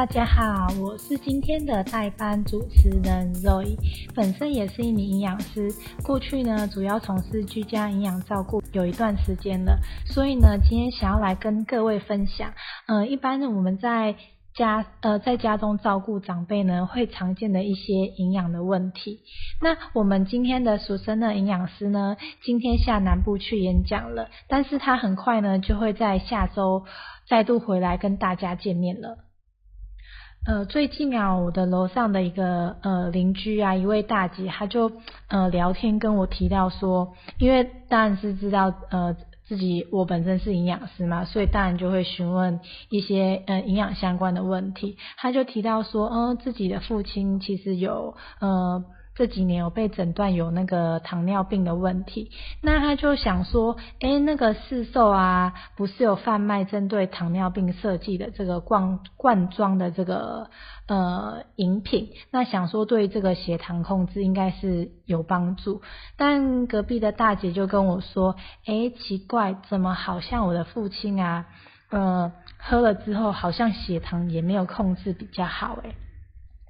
大家好，我是今天的代班主持人 Zoe，本身也是一名营养师，过去呢主要从事居家营养照顾有一段时间了，所以呢今天想要来跟各位分享，呃，一般呢我们在家呃在家中照顾长辈呢会常见的一些营养的问题。那我们今天的俗称的营养师呢，今天下南部去演讲了，但是他很快呢就会在下周再度回来跟大家见面了。呃，最近啊，我的楼上的一个呃邻居啊，一位大姐，她就呃聊天跟我提到说，因为当然是知道呃自己我本身是营养师嘛，所以当然就会询问一些呃营养相关的问题。她就提到说，嗯，自己的父亲其实有呃。这几年有被诊断有那个糖尿病的问题，那他就想说，哎，那个市售啊，不是有贩卖针对糖尿病设计的这个罐罐装的这个呃饮品，那想说对这个血糖控制应该是有帮助，但隔壁的大姐就跟我说，哎，奇怪，怎么好像我的父亲啊，呃，喝了之后好像血糖也没有控制比较好，哎。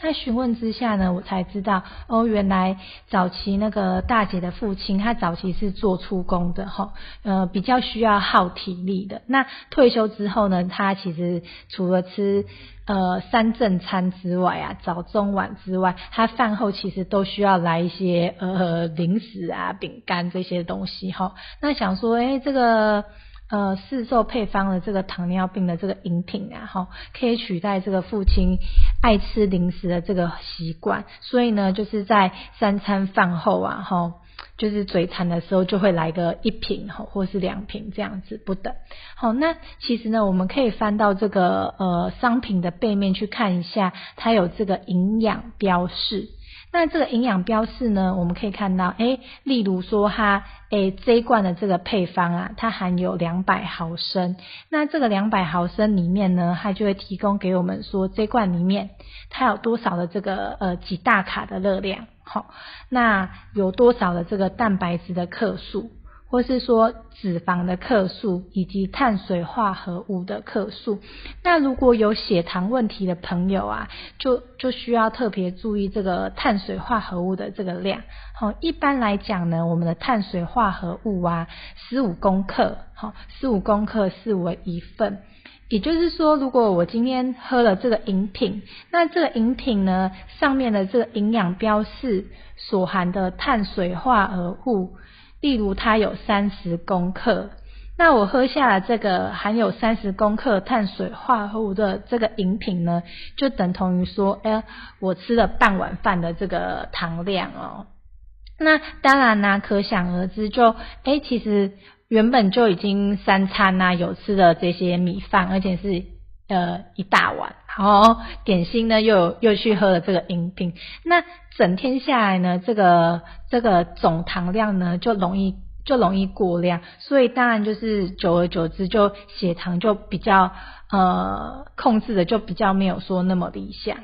在询问之下呢，我才知道哦，原来早期那个大姐的父亲，他早期是做出工的哈，呃，比较需要耗体力的。那退休之后呢，他其实除了吃呃三正餐之外啊，早中晚之外，他饭后其实都需要来一些呃零食啊、饼干这些东西哈。那想说，哎，这个。呃，市售配方的这个糖尿病的这个饮品啊，哈，可以取代这个父亲爱吃零食的这个习惯，所以呢，就是在三餐饭后啊，吼，就是嘴馋的时候就会来个一瓶吼，或是两瓶这样子不等。好，那其实呢，我们可以翻到这个呃商品的背面去看一下，它有这个营养标示。那这个营养标示呢，我们可以看到，哎，例如说它，哎，这一罐的这个配方啊，它含有两百毫升。那这个两百毫升里面呢，它就会提供给我们说，这罐里面它有多少的这个呃几大卡的热量，好，那有多少的这个蛋白质的克数。或是说脂肪的克数以及碳水化合物的克数，那如果有血糖问题的朋友啊，就就需要特别注意这个碳水化合物的这个量。好，一般来讲呢，我们的碳水化合物啊，十五公克，好，十五公克视为一份。也就是说，如果我今天喝了这个饮品，那这个饮品呢，上面的这个营养标示所含的碳水化合物。例如它有三十公克，那我喝下了这个含有三十公克碳水化合物的这个饮品呢，就等同于说，哎，我吃了半碗饭的这个糖量哦。那当然呢，可想而知，就哎，其实原本就已经三餐呐有吃的这些米饭，而且是呃一大碗，然后点心呢又又去喝了这个饮品，那。整天下来呢，这个这个总糖量呢就容易就容易过量，所以当然就是久而久之就血糖就比较呃控制的就比较没有说那么理想。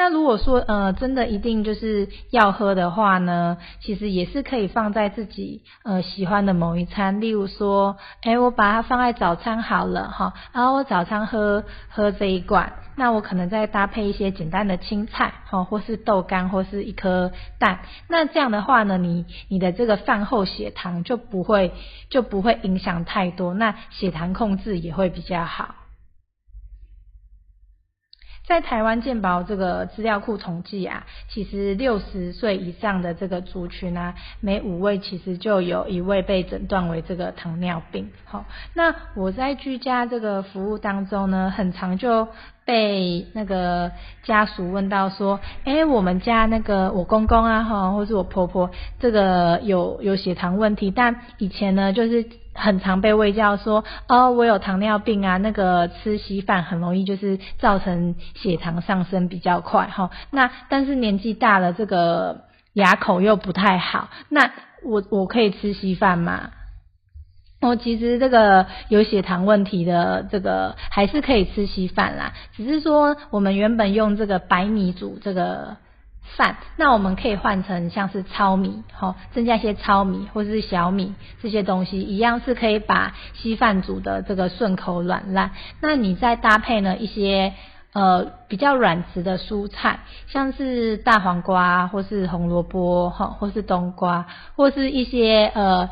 那如果说呃真的一定就是要喝的话呢，其实也是可以放在自己呃喜欢的某一餐，例如说，哎我把它放在早餐好了哈，然后我早餐喝喝这一罐，那我可能再搭配一些简单的青菜哈，或是豆干或是一颗蛋，那这样的话呢，你你的这个饭后血糖就不会就不会影响太多，那血糖控制也会比较好。在台湾健保这个资料库统计啊，其实六十岁以上的这个族群啊，每五位其实就有一位被诊断为这个糖尿病。好，那我在居家这个服务当中呢，很常就被那个家属问到说，哎，我们家那个我公公啊，哈，或是我婆婆，这个有有血糖问题，但以前呢，就是。很常被喂教说，哦，我有糖尿病啊，那个吃稀饭很容易就是造成血糖上升比较快哈。那但是年纪大了，这个牙口又不太好，那我我可以吃稀饭吗？哦，其实这个有血糖问题的这个还是可以吃稀饭啦，只是说我们原本用这个白米煮这个。饭，那我们可以换成像是糙米，吼，增加一些糙米或是小米这些东西，一样是可以把稀饭煮的这个顺口软烂。那你再搭配呢一些呃比较软质的蔬菜，像是大黄瓜或是红萝卜哈，或是冬瓜，或是一些呃。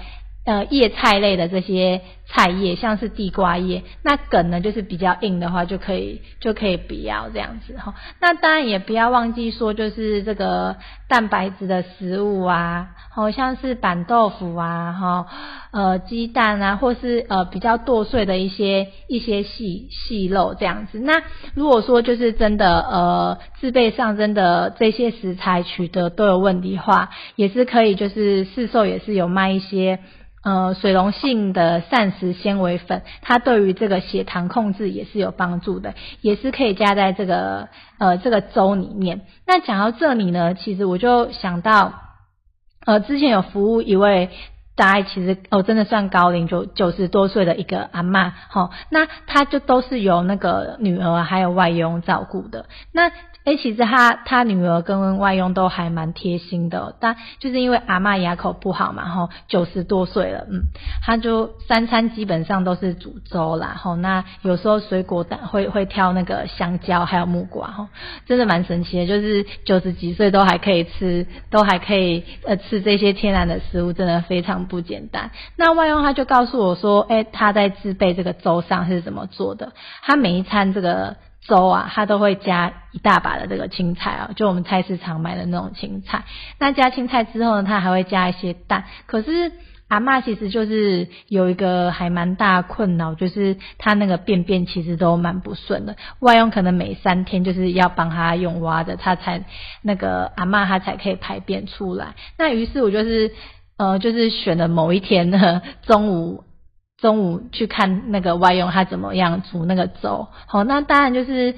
呃，叶菜类的这些菜叶，像是地瓜叶，那梗呢就是比较硬的话，就可以就可以不要这样子哈。那当然也不要忘记说，就是这个蛋白质的食物啊，好像是板豆腐啊，哈，呃，鸡蛋啊，或是呃比较剁碎的一些一些细细肉这样子。那如果说就是真的呃自备上真的这些食材取得都有问题的话，也是可以就是市售也是有卖一些。呃，水溶性的膳食纤维粉，它对于这个血糖控制也是有帮助的，也是可以加在这个呃这个粥里面。那讲到这里呢，其实我就想到，呃，之前有服务一位大概其实哦真的算高龄，就九十多岁的一个阿妈，好，那他就都是由那个女儿还有外佣照顾的。那哎，其实他他女儿跟外佣都还蛮贴心的，但就是因为阿妈牙口不好嘛，吼，九十多岁了，嗯，他就三餐基本上都是煮粥啦，吼，那有时候水果蛋会会挑那个香蕉还有木瓜，吼，真的蛮神奇的，就是九十几岁都还可以吃，都还可以呃吃这些天然的食物，真的非常不简单。那外佣他就告诉我说，哎，他在制备这个粥上是怎么做的，他每一餐这个。粥啊，它都会加一大把的这个青菜啊，就我们菜市场买的那种青菜。那加青菜之后呢，它还会加一些蛋。可是阿妈其实就是有一个还蛮大困扰，就是她那个便便其实都蛮不顺的。外用可能每三天就是要帮她用挖的，她才那个阿妈她才可以排便出来。那于是我就是呃，就是选了某一天呢 中午。中午去看那个外佣他怎么样煮那个粥，好，那当然就是，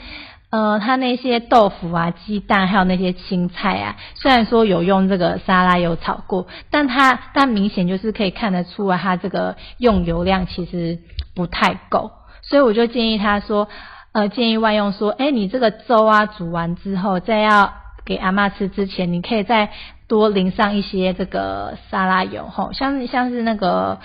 呃，他那些豆腐啊、鸡蛋还有那些青菜啊，虽然说有用这个沙拉油炒过，但他但明显就是可以看得出来，他这个用油量其实不太够，所以我就建议他说，呃，建议外用说，哎，你这个粥啊煮完之后，再要给阿妈吃之前，你可以再多淋上一些这个沙拉油，吼，像像是那个。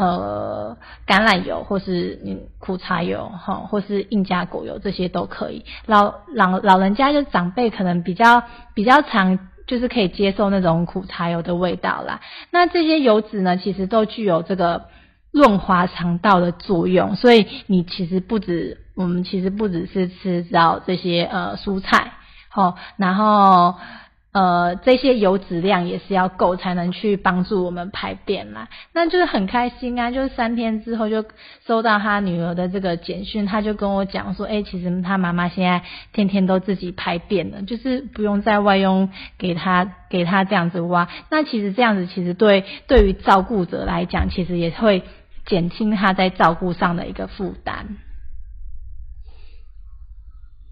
呃，橄榄油或是嗯苦茶油哈，或是硬加果油这些都可以。老老老人家就长辈可能比较比较常就是可以接受那种苦茶油的味道啦。那这些油脂呢，其实都具有这个润滑肠道的作用，所以你其实不止我们其实不只是吃到这些呃蔬菜，好，然后。呃，这些油脂量也是要够，才能去帮助我们排便啦。那就是很开心啊，就是三天之后就收到他女儿的这个简讯，他就跟我讲说，哎，其实他妈妈现在天天都自己排便了，就是不用再外佣给他给他这样子挖。那其实这样子，其实对对于照顾者来讲，其实也会减轻他在照顾上的一个负担。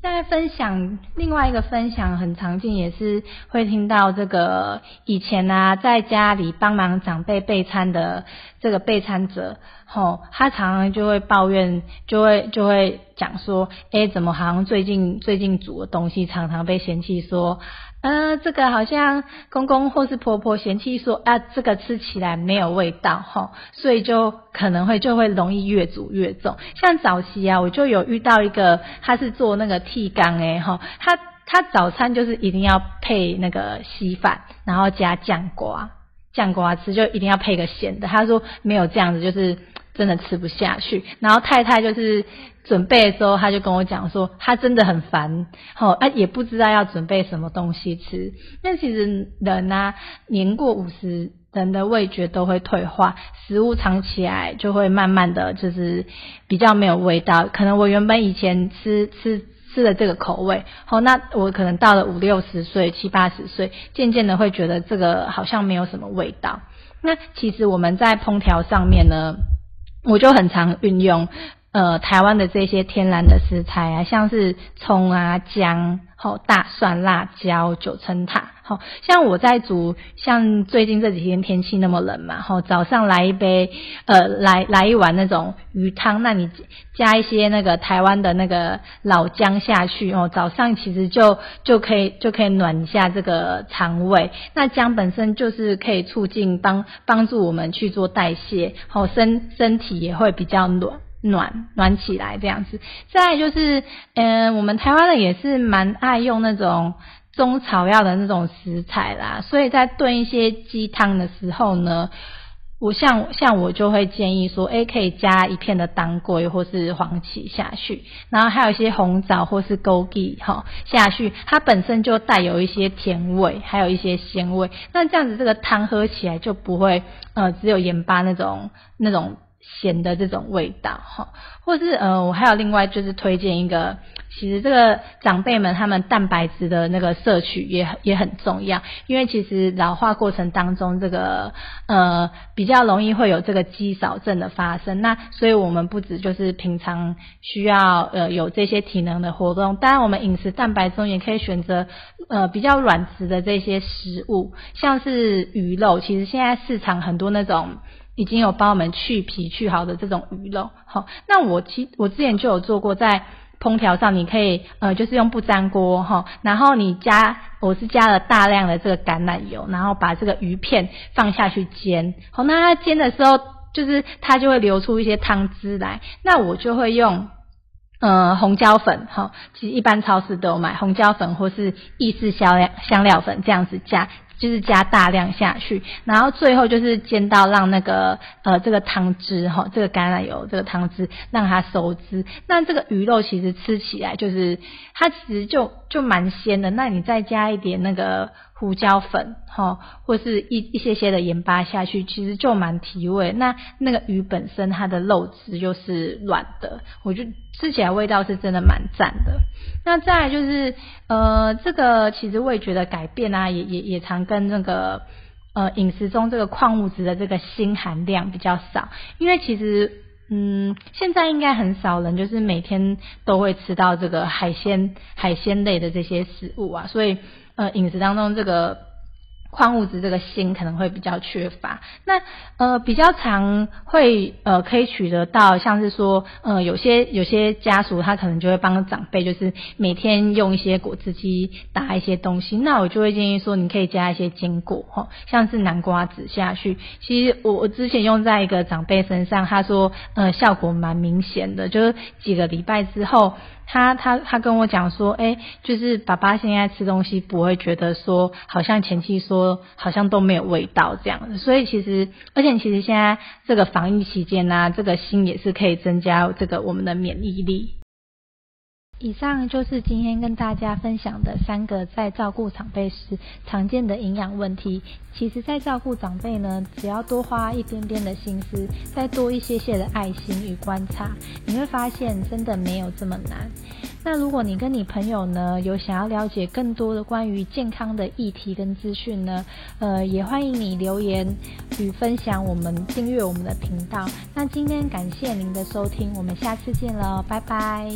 在分享另外一个分享，很常见，也是会听到这个以前啊，在家里帮忙长辈备餐的这个备餐者，吼，他常常就会抱怨，就会就会讲说，哎，怎么好像最近最近煮的东西常常被嫌弃说。呃，这个好像公公或是婆婆嫌弃说啊，这个吃起来没有味道哈，所以就可能会就会容易越煮越重。像早期啊，我就有遇到一个，他是做那个剃缸诶哈，他他早餐就是一定要配那个稀饭，然后加酱瓜，酱瓜吃就一定要配个咸的。他说没有这样子就是。真的吃不下去，然后太太就是准备的时候，他就跟我讲说，他真的很烦，好啊，也不知道要准备什么东西吃。那其实人啊，年过五十，人的味觉都会退化，食物藏起来就会慢慢的就是比较没有味道。可能我原本以前吃吃吃的这个口味，好，那我可能到了五六十岁、七八十岁，渐渐的会觉得这个好像没有什么味道。那其实我们在烹调上面呢。我就很常运用，呃，台湾的这些天然的食材啊，像是葱啊、姜、好大蒜、辣椒、九层塔，像我在煮，像最近这几天天气那么冷嘛，好早上来一杯，呃，来来一碗那种鱼汤，那你加一些那个台湾的那个老姜下去哦，早上其实就就可以就可以暖一下这个肠胃。那姜本身就是可以促进帮帮助我们去做代谢，好身身体也会比较暖暖暖起来这样子。再就是，嗯，我们台湾人也是蛮爱用那种中草药的那种食材啦，所以在炖一些鸡汤的时候呢。我像像我就会建议说，哎，可以加一片的当归或是黄芪下去，然后还有一些红枣或是枸杞哈下去，它本身就带有一些甜味，还有一些鲜味，那这样子这个汤喝起来就不会呃只有盐巴那种那种。咸的这种味道哈，或是呃，我还有另外就是推荐一个，其实这个长辈们他们蛋白质的那个摄取也也很重要，因为其实老化过程当中这个呃比较容易会有这个肌少症的发生，那所以我们不止就是平常需要呃有这些体能的活动，当然我们饮食蛋白中也可以选择呃比较软质的这些食物，像是鱼肉，其实现在市场很多那种。已经有帮我们去皮去好的这种鱼肉，好，那我其我之前就有做过，在烹调上你可以呃就是用不粘锅哈，然后你加我是加了大量的这个橄榄油，然后把这个鱼片放下去煎，好，那它煎的时候就是它就会流出一些汤汁来，那我就会用呃红椒粉哈，其实一般超市都有买红椒粉或是意式香料香料粉这样子加。就是加大量下去，然后最后就是煎到让那个呃这个汤汁哈，这个橄榄油这个汤汁让它收汁。那这个鱼肉其实吃起来就是它其实就就蛮鲜的。那你再加一点那个。胡椒粉哈，或是一一些些的盐巴下去，其实就蛮提味。那那个鱼本身它的肉质又是软的，我就吃起来味道是真的蛮赞的。那再来就是呃，这个其实味觉的改变啊，也也也常跟那个呃饮食中这个矿物质的这个锌含量比较少，因为其实嗯现在应该很少人就是每天都会吃到这个海鲜海鲜类的这些食物啊，所以。呃，饮食当中这个矿物质，这个锌可能会比较缺乏。那呃，比较常会呃可以取得到，像是说呃有些有些家属他可能就会帮长辈，就是每天用一些果汁机打一些东西。那我就会建议说，你可以加一些坚果哈，像是南瓜籽下去。其实我我之前用在一个长辈身上，他说呃效果蛮明显的，就是几个礼拜之后。他他他跟我讲说，哎，就是爸爸现在吃东西不会觉得说，好像前期说好像都没有味道这样子，所以其实，而且其实现在这个防疫期间呢，这个锌也是可以增加这个我们的免疫力。以上就是今天跟大家分享的三个在照顾长辈时常见的营养问题。其实，在照顾长辈呢，只要多花一点点的心思，再多一些些的爱心与观察，你会发现真的没有这么难。那如果你跟你朋友呢有想要了解更多的关于健康的议题跟资讯呢，呃，也欢迎你留言与分享，我们订阅我们的频道。那今天感谢您的收听，我们下次见了，拜拜。